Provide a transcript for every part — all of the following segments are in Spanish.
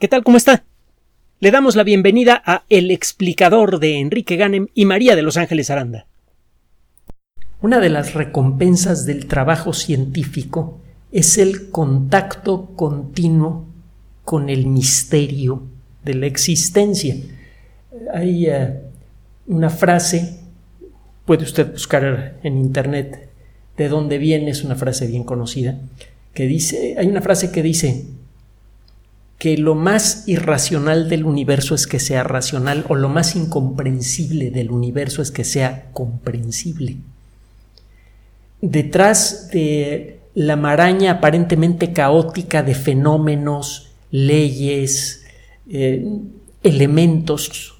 ¿Qué tal? ¿Cómo está? Le damos la bienvenida a El explicador de Enrique Ganem y María de Los Ángeles Aranda. Una de las recompensas del trabajo científico es el contacto continuo con el misterio de la existencia. Hay eh, una frase, puede usted buscar en internet de dónde viene, es una frase bien conocida, que dice, hay una frase que dice, que lo más irracional del universo es que sea racional o lo más incomprensible del universo es que sea comprensible. Detrás de la maraña aparentemente caótica de fenómenos, leyes, eh, elementos,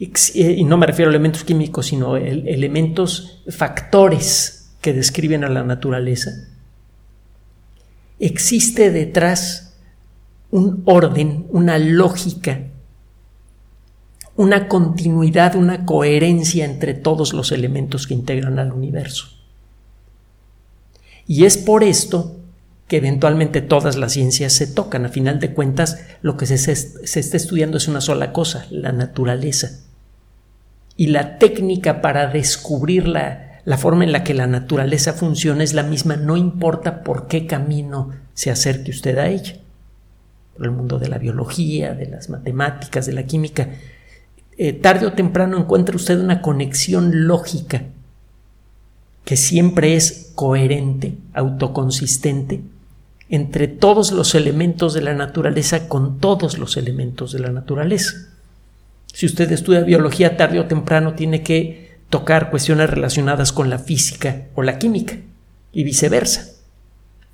eh, y no me refiero a elementos químicos, sino elementos, factores que describen a la naturaleza, existe detrás un orden, una lógica, una continuidad, una coherencia entre todos los elementos que integran al universo. Y es por esto que eventualmente todas las ciencias se tocan. A final de cuentas, lo que se, se, está estudiando es una sola cosa, la naturaleza. Y la técnica para descubrir la, la forma en la que la naturaleza funciona es la misma, no importa por qué camino se acerque usted a ella el mundo de la biología, de las matemáticas, de la química, eh, tarde o temprano encuentra usted una conexión lógica que siempre es coherente, autoconsistente, entre todos los elementos de la naturaleza con todos los elementos de la naturaleza. Si usted estudia biología tarde o temprano tiene que tocar cuestiones relacionadas con la física o la química y viceversa.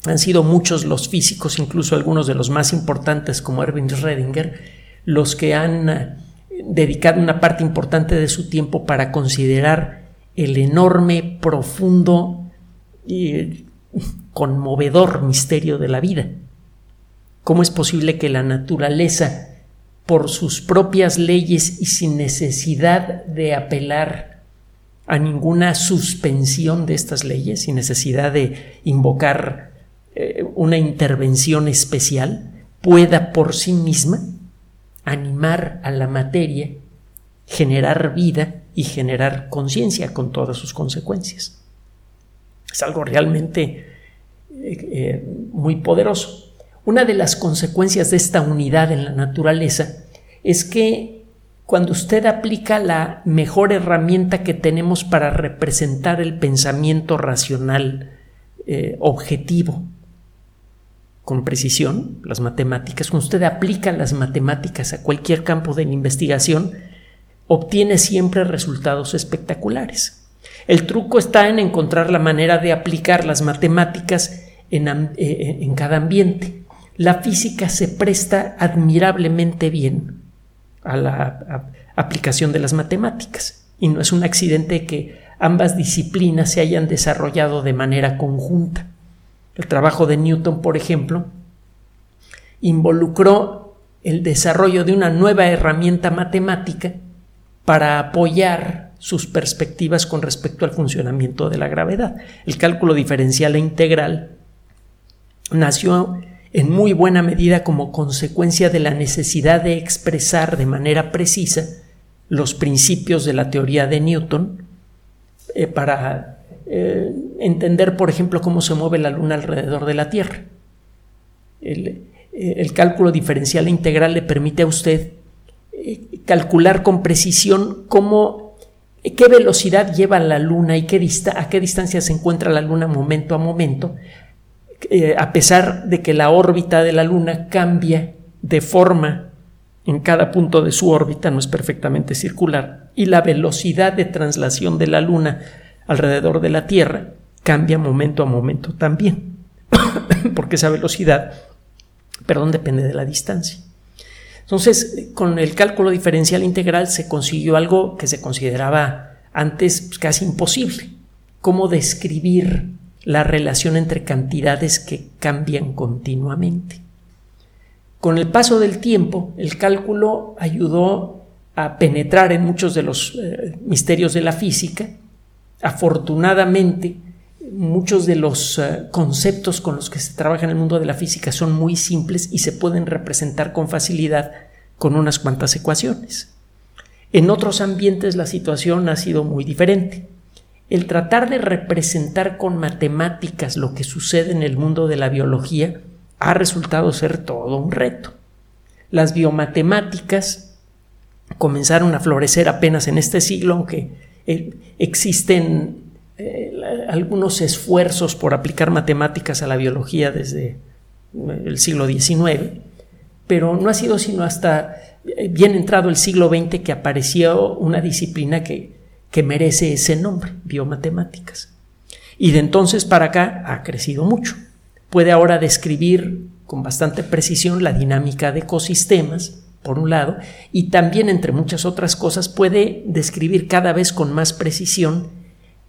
Han sido muchos los físicos, incluso algunos de los más importantes como Erwin Schrödinger, los que han eh, dedicado una parte importante de su tiempo para considerar el enorme, profundo y conmovedor misterio de la vida. ¿Cómo es posible que la naturaleza, por sus propias leyes y sin necesidad de apelar a ninguna suspensión de estas leyes, sin necesidad de invocar eh, una intervención especial pueda por sí misma animar a la materia, generar vida y generar conciencia con todas sus consecuencias. Es algo realmente eh, eh, muy poderoso. Una de las consecuencias de esta unidad en la naturaleza es que cuando usted aplica la mejor herramienta que tenemos para representar el pensamiento racional objetivo con precisión, las matemáticas, cuando usted aplica las matemáticas a cualquier campo de investigación, obtiene siempre resultados espectaculares. El truco está en encontrar la manera de aplicar las matemáticas en, eh, en cada ambiente. La física se presta admirablemente bien a la aplicación de las matemáticas y no es un accidente que ambas disciplinas se hayan desarrollado de manera conjunta. El trabajo de Newton, por ejemplo, involucró el desarrollo de una nueva herramienta matemática para apoyar sus perspectivas con respecto al funcionamiento de la gravedad. El cálculo diferencial e integral nació en muy buena medida como consecuencia de la necesidad de expresar de manera precisa los principios de la teoría de Newton eh, para eh, entender, por ejemplo, cómo se mueve la Luna alrededor de la Tierra. El, eh, cálculo diferencial e integral le permite a usted eh, calcular con precisión cómo, qué velocidad lleva la Luna y qué a qué distancia se encuentra la Luna momento a momento, a pesar de que la órbita de la Luna cambia de forma en cada punto de su órbita, no es perfectamente circular, y la velocidad de traslación de la Luna alrededor de la Tierra cambia momento a momento también, porque esa velocidad, perdón, depende de la distancia. Entonces, con el cálculo diferencial integral se consiguió algo que se consideraba antes pues, casi imposible, cómo describir la relación entre cantidades que cambian continuamente. Con el paso del tiempo, el cálculo ayudó a penetrar en muchos de los eh, misterios de la física Afortunadamente, muchos de los eh, conceptos con los que se trabaja en el mundo de la física son muy simples y se pueden representar con facilidad con unas cuantas ecuaciones. En otros ambientes la situación ha sido muy diferente. El tratar de representar con matemáticas lo que sucede en el mundo de la biología ha resultado ser todo un reto. Las biomatemáticas comenzaron a florecer apenas en este siglo, aunque eh, existen eh, algunos esfuerzos por aplicar matemáticas a la biología desde eh, el siglo XIX, pero no ha sido sino hasta bien entrado el siglo XX que apareció una disciplina que, que merece ese nombre, biomatemáticas. Y de entonces para acá ha crecido mucho. Puede ahora describir con bastante precisión la dinámica de ecosistemas, por un lado, y también, entre muchas otras cosas, puede describir cada vez con más precisión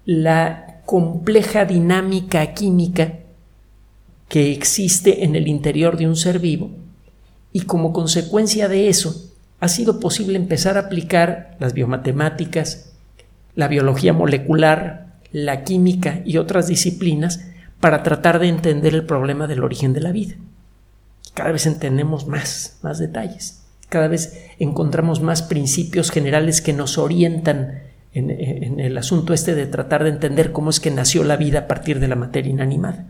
la compleja dinámica química que existe en el interior de un ser vivo y como consecuencia de eso ha sido posible empezar a aplicar las biomatemáticas, la biología molecular, la química y otras disciplinas para tratar de entender el problema del origen de la vida. Cada vez entendemos más, más detalles. Cada vez encontramos más principios generales que nos orientan en, el asunto este de tratar de entender cómo es que nació la vida a partir de la materia inanimada.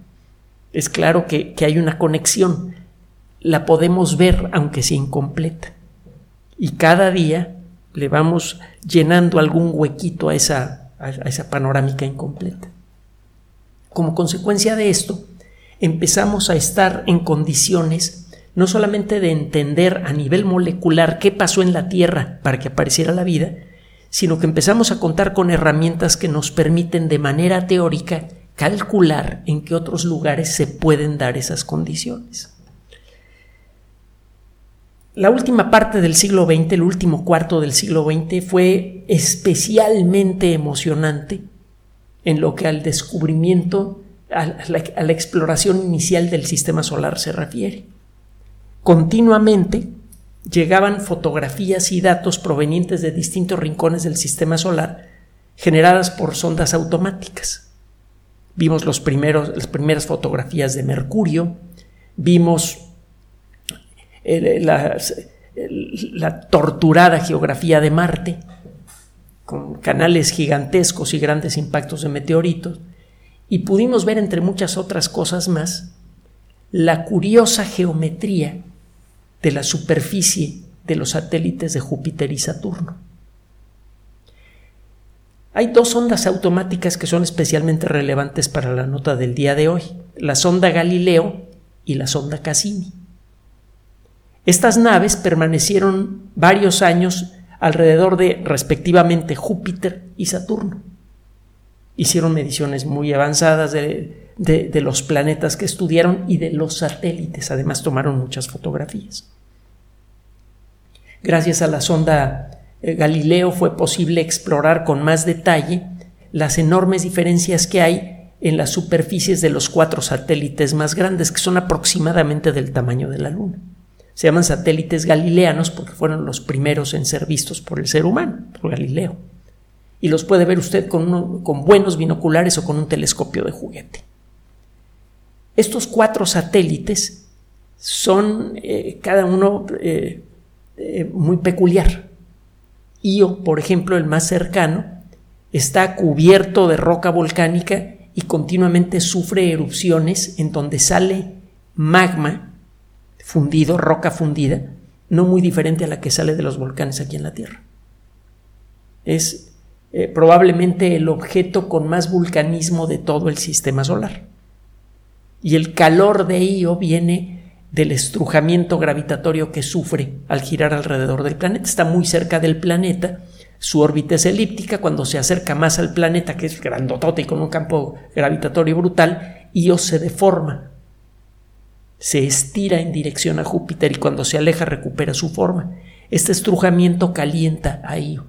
Es claro que, hay una conexión, la podemos ver aunque sea incompleta. Y cada día le vamos llenando algún huequito a esa, a esa panorámica incompleta. Como consecuencia de esto, empezamos a estar en condiciones no solamente de entender a nivel molecular qué pasó en la Tierra para que apareciera la vida, sino que empezamos a contar con herramientas que nos permiten de manera teórica calcular en qué otros lugares se pueden dar esas condiciones. La última parte del siglo XX, el último cuarto del siglo XX, fue especialmente emocionante en lo que al descubrimiento, a la, a la exploración inicial del sistema solar se refiere continuamente llegaban fotografías y datos provenientes de distintos rincones del sistema solar generadas por sondas automáticas. Vimos los primeros, las primeras fotografías de Mercurio, vimos eh, la torturada geografía de Marte, con canales gigantescos y grandes impactos de meteoritos, y pudimos ver, entre muchas otras cosas más, la curiosa geometría de la superficie de los satélites de Júpiter y Saturno. Hay dos ondas automáticas que son especialmente relevantes para la nota del día de hoy, la sonda Galileo y la sonda Cassini. Estas naves permanecieron varios años alrededor de respectivamente Júpiter y Saturno. Hicieron mediciones muy avanzadas de, de, los planetas que estudiaron y de los satélites. Además tomaron muchas fotografías. Gracias a la sonda eh, Galileo fue posible explorar con más detalle las enormes diferencias que hay en las superficies de los cuatro satélites más grandes, que son aproximadamente del tamaño de la Luna. Se llaman satélites galileanos porque fueron los primeros en ser vistos por el ser humano, por Galileo. Y los puede ver usted con, con buenos binoculares o con un telescopio de juguete. Estos cuatro satélites son eh, cada uno eh, eh, muy peculiar. Io, por ejemplo, el más cercano, está cubierto de roca volcánica y continuamente sufre erupciones en donde sale magma fundido, roca fundida, no muy diferente a la que sale de los volcanes aquí en la Tierra. Es probablemente el objeto con más vulcanismo de todo el sistema solar y el calor de Io viene del estrujamiento gravitatorio que sufre al girar alrededor del planeta. Está muy cerca del planeta, su órbita es elíptica, cuando se acerca más al planeta, que es grandotote y con un campo gravitatorio brutal, Io se deforma, se estira en dirección a Júpiter y cuando se aleja recupera su forma. Este estrujamiento calienta a Io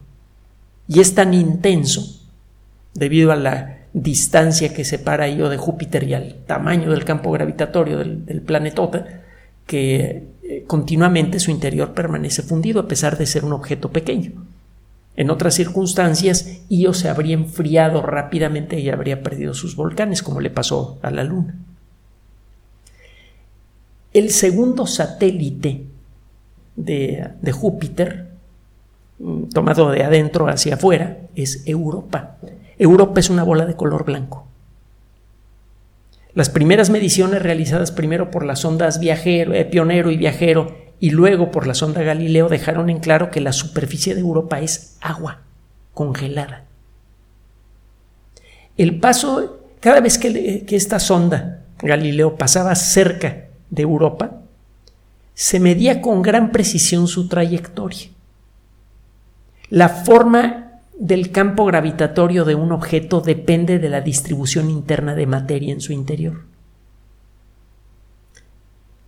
y es tan intenso debido a la distancia que separa Io de Júpiter y al tamaño del campo gravitatorio del, del planetota, que eh, continuamente su interior permanece fundido a pesar de ser un objeto pequeño. En otras circunstancias, Io se habría enfriado rápidamente y habría perdido sus volcanes, como le pasó a la Luna. El segundo satélite de, de Júpiter, mm, tomado de adentro hacia afuera, es Europa. Europa es una bola de color blanco. Las primeras mediciones realizadas primero por las sondas viajero, eh, Pionero y Viajero y luego por la sonda Galileo dejaron en claro que la superficie de Europa es agua congelada. El paso, cada vez que esta sonda Galileo pasaba cerca de Europa, se medía con gran precisión su trayectoria. La forma del campo gravitatorio de un objeto depende de la distribución interna de materia en su interior.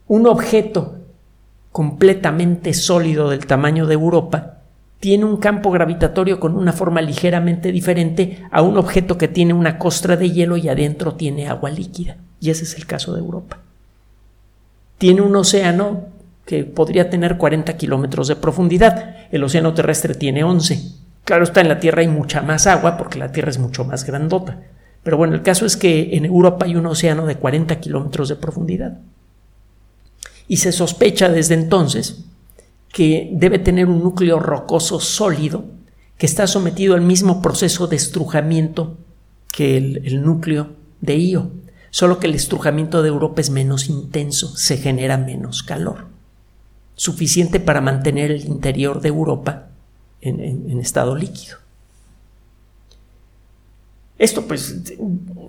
Un objeto completamente sólido del tamaño de Europa tiene un campo gravitatorio con una forma ligeramente diferente a un objeto que tiene una costra de hielo y adentro tiene agua líquida. Y ese es el caso de Europa. Tiene un océano que podría tener 40 kilómetros de profundidad. El océano terrestre tiene 11. Claro está, en la Tierra hay mucha más agua porque la Tierra es mucho más grandota. Pero bueno, el caso es que en Europa hay un océano de 40 kilómetros de profundidad. Y se sospecha desde entonces que debe tener un núcleo rocoso sólido que está sometido al mismo proceso de estrujamiento que el, el núcleo de Io, solo que el estrujamiento de Europa es menos intenso, se genera menos calor, suficiente para mantener el interior de Europa en, estado líquido. Esto pues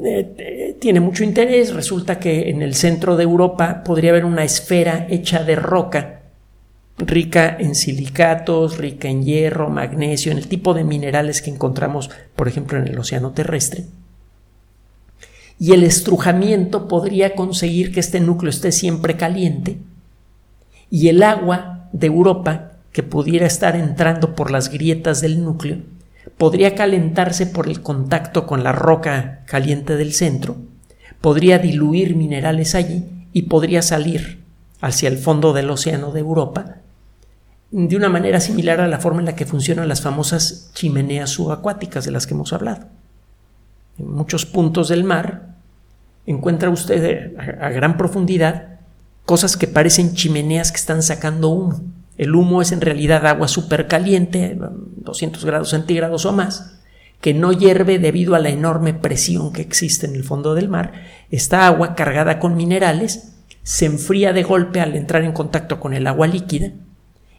eh, tiene mucho interés. Resulta que en el centro de Europa podría haber una esfera hecha de roca, rica en silicatos, rica en hierro, magnesio, en el tipo de minerales que encontramos, por ejemplo, en el océano terrestre. Y el estrujamiento podría conseguir que este núcleo esté siempre caliente y el agua de Europa que pudiera estar entrando por las grietas del núcleo podría calentarse por el contacto con la roca caliente del centro, podría diluir minerales allí y podría salir hacia el fondo del océano de Europa de una manera similar a la forma en la que funcionan las famosas chimeneas subacuáticas de las que hemos hablado. En muchos puntos del mar encuentra usted a, gran profundidad cosas que parecen chimeneas que están sacando humo. El humo es en realidad agua súper caliente, 200 grados centígrados o más, que no hierve debido a la enorme presión que existe en el fondo del mar. Esta agua cargada con minerales se enfría de golpe al entrar en contacto con el agua líquida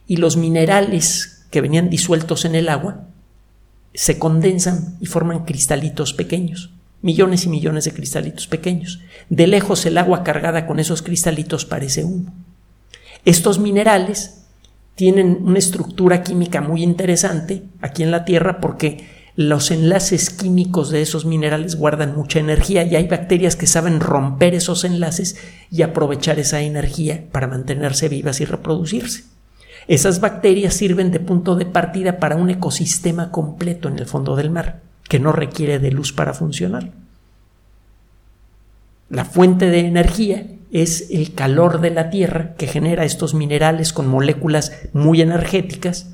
y los minerales que venían disueltos en el agua se condensan y forman cristalitos pequeños, millones y millones de cristalitos pequeños. De lejos el agua cargada con esos cristalitos parece humo. Estos minerales tienen una estructura química muy interesante aquí en la Tierra porque los enlaces químicos de esos minerales guardan mucha energía y hay bacterias que saben romper esos enlaces y aprovechar esa energía para mantenerse vivas y reproducirse. Esas bacterias sirven de punto de partida para un ecosistema completo en el fondo del mar, que no requiere de luz para funcionar. La fuente de energía es el calor de la Tierra que genera estos minerales con moléculas muy energéticas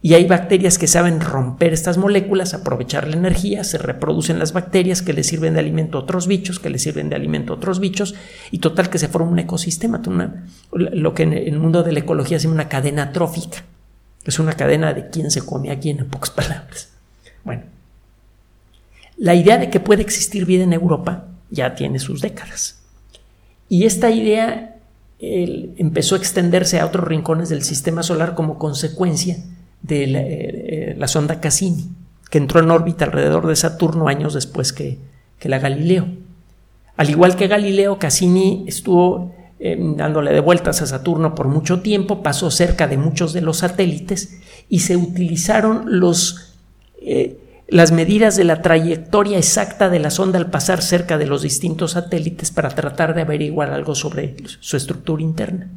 y hay bacterias que saben romper estas moléculas, aprovechar la energía, se reproducen las bacterias que le sirven de alimento a otros bichos, que le sirven de alimento a otros bichos, y total que se forma un ecosistema, lo que en el mundo de la ecología se llama una cadena trófica. Es una cadena de quién se come a quién, en pocas palabras. Bueno, la idea de que puede existir vida en Europa ya tiene sus décadas. Y esta idea empezó a extenderse a otros rincones del sistema solar como consecuencia de la, eh, eh, sonda Cassini, que entró en órbita alrededor de Saturno años después que, la Galileo. Al igual que Galileo, Cassini estuvo eh, dándole de vueltas a Saturno por mucho tiempo, pasó cerca de muchos de los satélites y se utilizaron los las medidas de la trayectoria exacta de la sonda al pasar cerca de los distintos satélites para tratar de averiguar algo sobre su estructura interna.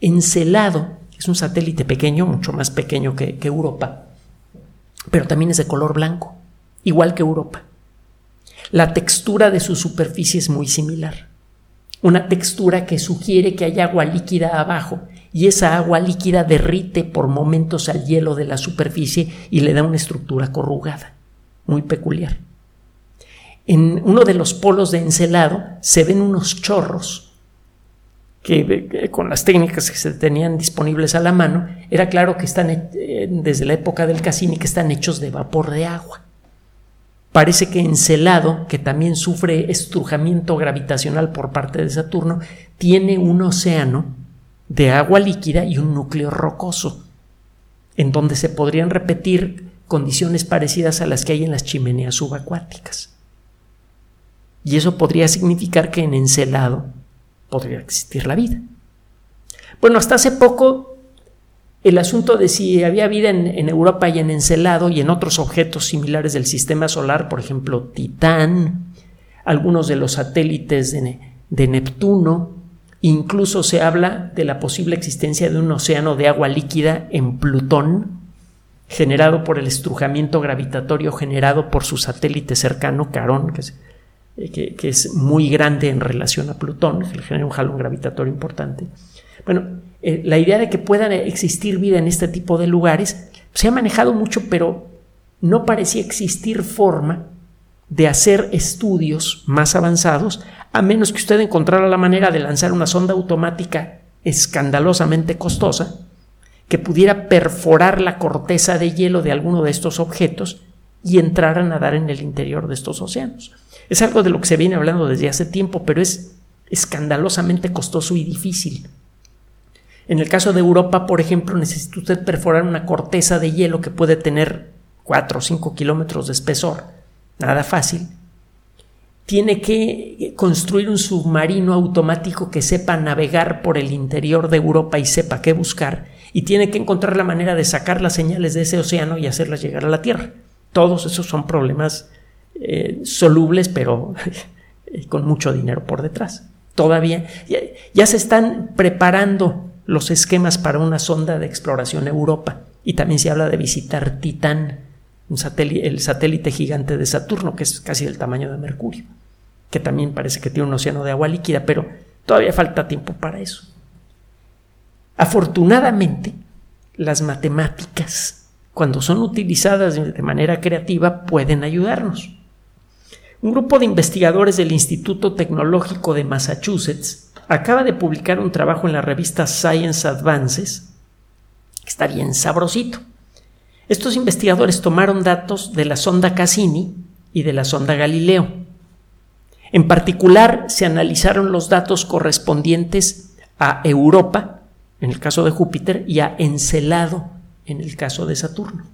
Encelado es un satélite pequeño, mucho más pequeño que, Europa, pero también es de color blanco, igual que Europa. La textura de su superficie es muy similar, una textura que sugiere que hay agua líquida abajo y esa agua líquida derrite por momentos al hielo de la superficie y le da una estructura corrugada, muy peculiar. En uno de los polos de encelado se ven unos chorros que con las técnicas que se tenían disponibles a la mano, era claro que están eh, desde la época del Cassini que están hechos de vapor de agua. Parece que Encelado, que también sufre estrujamiento gravitacional por parte de Saturno, tiene un océano de agua líquida y un núcleo rocoso, en donde se podrían repetir condiciones parecidas a las que hay en las chimeneas subacuáticas. Y eso podría significar que en Encelado podría existir la vida. Bueno, hasta hace poco el asunto de si había vida en, Europa y en Encelado y en otros objetos similares del sistema solar, por ejemplo, Titán, algunos de los satélites de, de Neptuno, incluso se habla de la posible existencia de un océano de agua líquida en Plutón, generado por el estrujamiento gravitatorio generado por su satélite cercano, Carón, que es eh, muy grande en relación a Plutón, que genera un jalón gravitatorio importante. Bueno, eh, la idea de que pueda existir vida en este tipo de lugares se ha manejado mucho, pero no parecía existir forma de hacer estudios más avanzados, a menos que usted encontrara la manera de lanzar una sonda automática escandalosamente costosa que pudiera perforar la corteza de hielo de alguno de estos objetos y entrar a nadar en el interior de estos océanos. Es algo de lo que se viene hablando desde hace tiempo, pero es escandalosamente costoso y difícil. En el caso de Europa, por ejemplo, necesita usted perforar una corteza de hielo que puede tener 4 o 5 kilómetros de espesor. Nada fácil. Tiene que construir un submarino automático que sepa navegar por el interior de Europa y sepa qué buscar. Y tiene que encontrar la manera de sacar las señales de ese océano y hacerlas llegar a la Tierra. Todos esos son problemas eh, solubles, pero con mucho dinero por detrás. Todavía ya, se están preparando los esquemas para una sonda de exploración Europa y también se habla de visitar Titán, un satélite, el satélite gigante de Saturno, que es casi del tamaño de Mercurio, que también parece que tiene un océano de agua líquida, pero todavía falta tiempo para eso. Afortunadamente, las matemáticas, cuando son utilizadas de manera creativa, pueden ayudarnos. Un grupo de investigadores del Instituto Tecnológico de Massachusetts acaba de publicar un trabajo en la revista Science Advances, que está bien sabrosito. Estos investigadores tomaron datos de la sonda Cassini y de la sonda Galileo. En particular, se analizaron los datos correspondientes a Europa, en el caso de Júpiter, y a Encelado, en el caso de Saturno.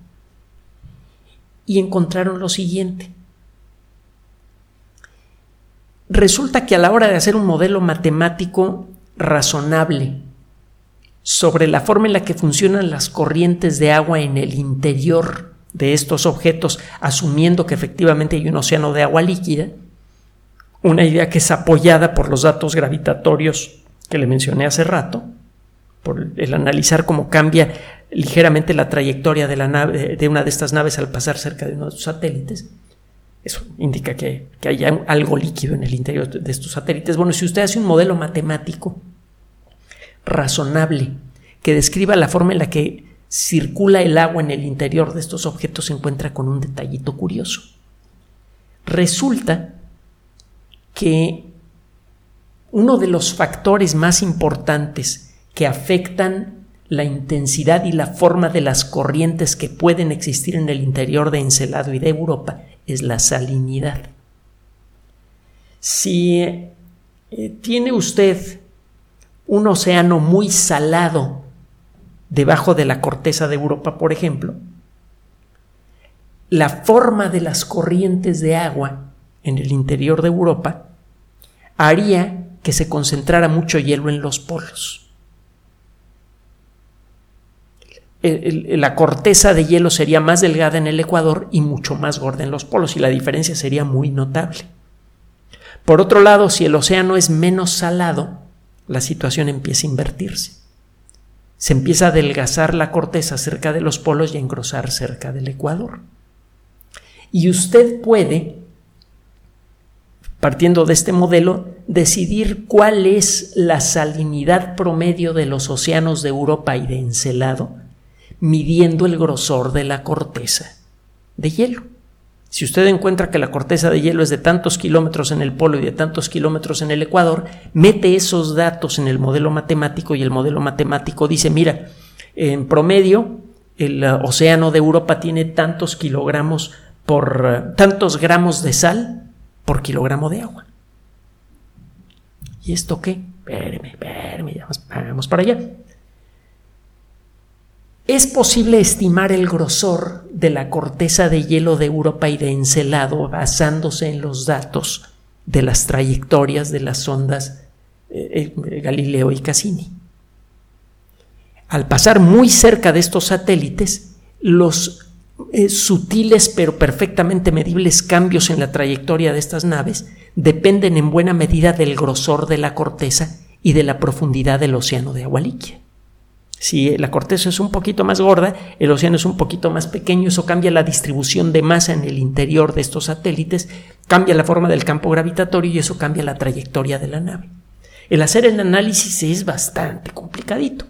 Y encontraron lo siguiente. Resulta que a la hora de hacer un modelo matemático razonable sobre la forma en la que funcionan las corrientes de agua en el interior de estos objetos, asumiendo que efectivamente hay un océano de agua líquida, una idea que es apoyada por los datos gravitatorios que le mencioné hace rato, por el analizar cómo cambia ligeramente la trayectoria de, la nave, de una de estas naves al pasar cerca de uno de sus satélites, eso indica que, que hay algo líquido en el interior de estos satélites. Bueno, si usted hace un modelo matemático razonable que describa la forma en la que circula el agua en el interior de estos objetos, se encuentra con un detallito curioso. Resulta que uno de los factores más importantes que afectan la intensidad y la forma de las corrientes que pueden existir en el interior de Encelado y de Europa es la salinidad. Si eh, tiene usted un océano muy salado debajo de la corteza de Europa, por ejemplo, la forma de las corrientes de agua en el interior de Europa haría que se concentrara mucho hielo en los polos la corteza de hielo sería más delgada en el ecuador y mucho más gorda en los polos, y la diferencia sería muy notable. Por otro lado, si el océano es menos salado, la situación empieza a invertirse. Se empieza a adelgazar la corteza cerca de los polos y a engrosar cerca del ecuador. Y usted puede partiendo de este modelo, decidir cuál es la salinidad promedio de los océanos de Europa y de Encelado, midiendo el grosor de la corteza de hielo. Si usted encuentra que la corteza de hielo es de tantos kilómetros en el polo y de tantos kilómetros en el ecuador, mete esos datos en el modelo matemático y el modelo matemático dice, mira, en promedio el uh, océano de Europa tiene tantos kilogramos por uh, tantos gramos de sal por kilogramo de agua. ¿Y esto qué? Espérame, espérame, vamos para allá. Es posible estimar el grosor de la corteza de hielo de Europa y de Encelado basándose en los datos de las trayectorias de las ondas eh, eh, Galileo y Cassini. Al pasar muy cerca de estos satélites, los eh, sutiles pero perfectamente medibles cambios en la trayectoria de estas naves dependen en buena medida del grosor de la corteza y de la profundidad del océano de agua. Si la corteza es un poquito más gorda, el océano es un poquito más pequeño, eso cambia la distribución de masa en el interior de estos satélites, cambia la forma del campo gravitatorio y eso cambia la trayectoria de la nave. El hacer el análisis es bastante complicadito.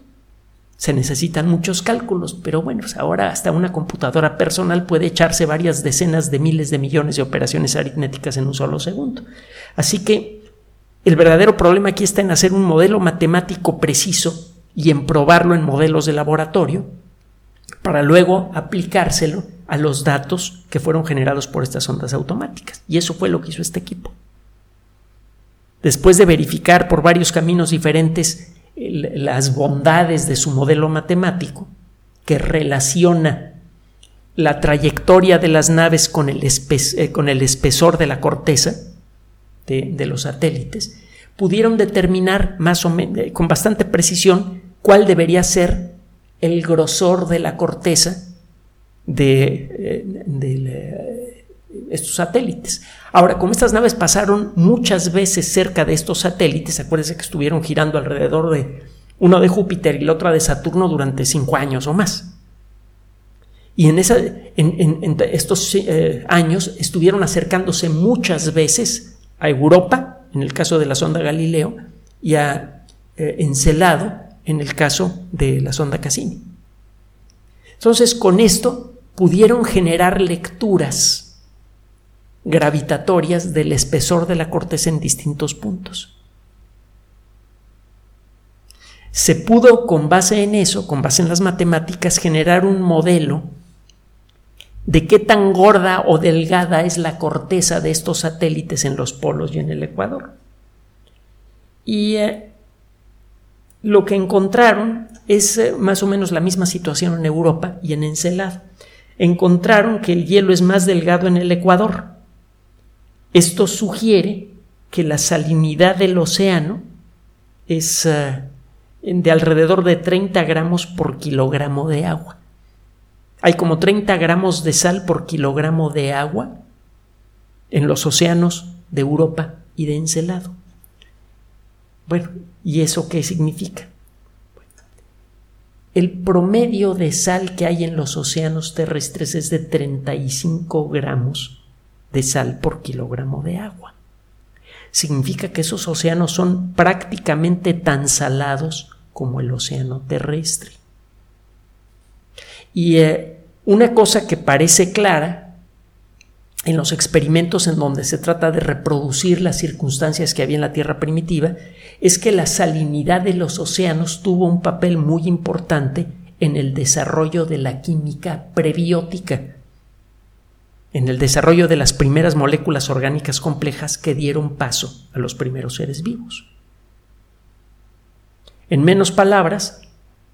Se necesitan muchos cálculos, pero bueno, pues ahora hasta una computadora personal puede echarse varias decenas de miles de millones de operaciones aritméticas en un solo segundo. Así que el verdadero problema aquí está en hacer un modelo matemático preciso y en probarlo en modelos de laboratorio para luego aplicárselo a los datos que fueron generados por estas ondas automáticas. Y eso fue lo que hizo este equipo. Después de verificar por varios caminos diferentes las bondades de su modelo matemático, que relaciona la trayectoria de las naves con el, eh, con el espesor de la corteza de, de, los satélites, pudieron determinar más o menos, con bastante precisión cuál debería ser el grosor de la corteza de, eh, eh, estos satélites. Ahora, como estas naves pasaron muchas veces cerca de estos satélites, acuérdense que estuvieron girando alrededor de uno de Júpiter y la otra de Saturno durante cinco años o más. Y en, estos eh, años estuvieron acercándose muchas veces a Europa, en el caso de la sonda Galileo, y a Encelado, en el caso de la sonda Cassini. Entonces, con esto pudieron generar lecturas gravitatorias del espesor de la corteza en distintos puntos. Se pudo, con base en eso, con base en las matemáticas, generar un modelo de qué tan gorda o delgada es la corteza de estos satélites en los polos y en el Ecuador. Y eh, lo que encontraron es eh, más o menos la misma situación en Europa y en Encelado. Encontraron que el hielo es más delgado en el Ecuador. Esto sugiere que la salinidad del océano es eh, de alrededor de 30 gramos por kilogramo de agua. Hay como 30 gramos de sal por kilogramo de agua en los océanos de Europa y de Encelado. Bueno, ¿y eso qué significa? El promedio de sal que hay en los océanos terrestres es de 35 gramos de sal por kilogramo de agua. Significa que esos océanos son prácticamente tan salados como el océano terrestre. Y eh, una cosa que parece clara en los experimentos en donde se trata de reproducir las circunstancias que había en la Tierra primitiva, es que la salinidad de los océanos tuvo un papel muy importante en el desarrollo de la química prebiótica, en el desarrollo de las primeras moléculas orgánicas complejas que dieron paso a los primeros seres vivos. En menos palabras,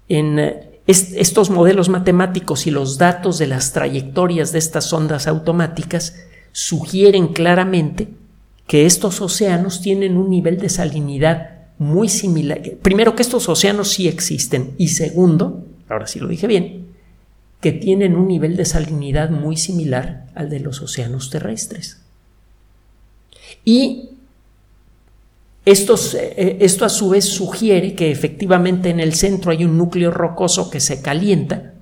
en estos modelos matemáticos y los datos de las trayectorias de estas ondas automáticas sugieren claramente que estos océanos tienen un nivel de salinidad muy similar. Primero, que estos océanos sí existen. Y segundo, ahora sí lo dije bien, que tienen un nivel de salinidad muy similar al de los océanos terrestres. Y eh, esto a su vez sugiere que efectivamente en el centro hay un núcleo rocoso que se calienta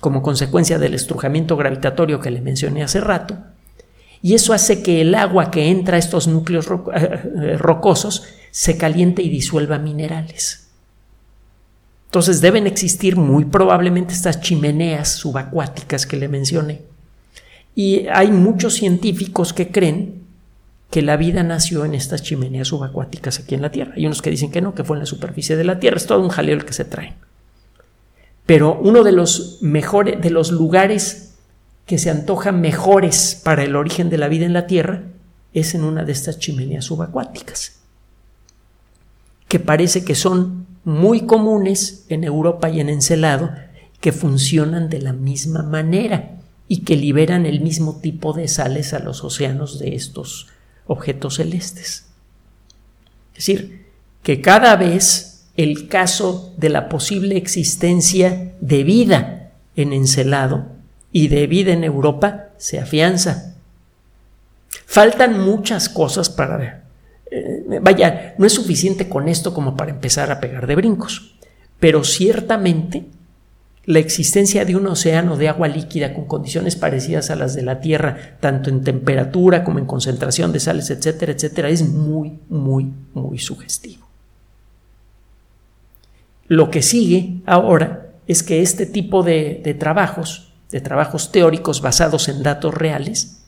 como consecuencia del estrujamiento gravitatorio que le mencioné hace rato, y eso hace que el agua que entra a estos núcleos eh, eh, rocosos se caliente y disuelva minerales. Entonces deben existir muy probablemente estas chimeneas subacuáticas que le mencioné. Y hay muchos científicos que creen que la vida nació en estas chimeneas subacuáticas aquí en la Tierra. Hay unos que dicen que no, que fue en la superficie de la Tierra. Es todo un jaleo el que se trae. Pero uno de los mejores, de los lugares que se antojan mejores para el origen de la vida en la Tierra es en una de estas chimeneas subacuáticas, que parece que son muy comunes en Europa y en Encelado, que funcionan de la misma manera y que liberan el mismo tipo de sales a los océanos de estos objetos celestes. Es decir, que cada vez el caso de la posible existencia de vida en Encelado y de vida en Europa se afianza. Faltan muchas cosas para. Eh, vaya, no es suficiente con esto como para empezar a pegar de brincos, pero ciertamente la existencia de un océano de agua líquida con condiciones parecidas a las de la Tierra, tanto en temperatura como en concentración de sales, etcétera, etcétera, es muy, muy, muy sugestivo. Lo que sigue ahora es que este tipo de, de trabajos de trabajos teóricos basados en datos reales,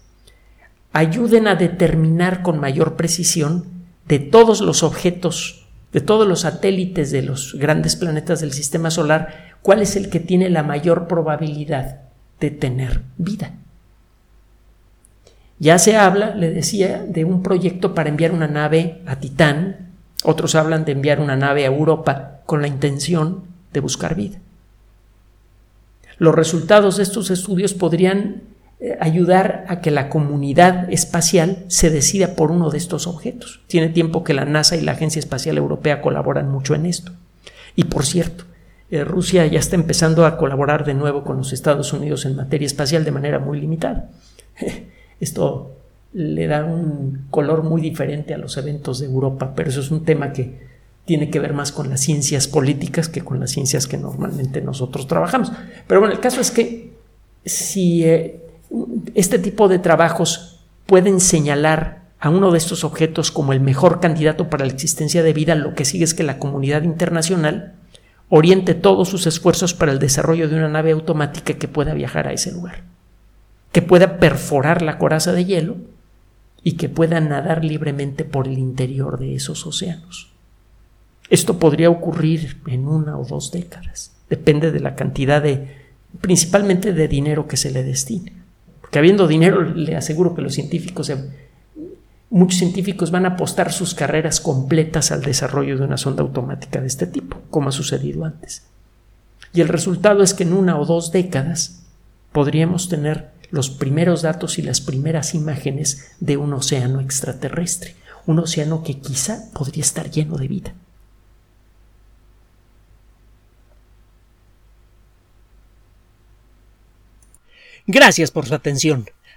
ayuden a determinar con mayor precisión de todos los objetos, de todos los satélites de los grandes planetas del sistema solar, cuál es el que tiene la mayor probabilidad de tener vida. Ya se habla, le decía, de un proyecto para enviar una nave a Titán, otros hablan de enviar una nave a Europa con la intención de buscar vida. Los resultados de estos estudios podrían eh, ayudar a que la comunidad espacial se decida por uno de estos objetos. Tiene tiempo que la NASA y la Agencia Espacial Europea colaboran mucho en esto. Y por cierto, eh, Rusia ya está empezando a colaborar de nuevo con los Estados Unidos en materia espacial de manera muy limitada. Esto le da un color muy diferente a los eventos de Europa, pero eso es un tema que tiene que ver más con las ciencias políticas que con las ciencias que normalmente nosotros trabajamos. Pero bueno, el caso es que si eh, este tipo de trabajos pueden señalar a uno de estos objetos como el mejor candidato para la existencia de vida, lo que sigue es que la comunidad internacional oriente todos sus esfuerzos para el desarrollo de una nave automática que pueda viajar a ese lugar, que pueda perforar la coraza de hielo y que pueda nadar libremente por el interior de esos océanos. Esto podría ocurrir en una o dos décadas. Depende de la cantidad de, principalmente de dinero que se le destine. Porque habiendo dinero, le aseguro que los científicos, muchos científicos van a apostar sus carreras completas al desarrollo de una sonda automática de este tipo, como ha sucedido antes. Y el resultado es que en una o dos décadas podríamos tener los primeros datos y las primeras imágenes de un océano extraterrestre, un océano que quizá podría estar lleno de vida. Gracias por su atención.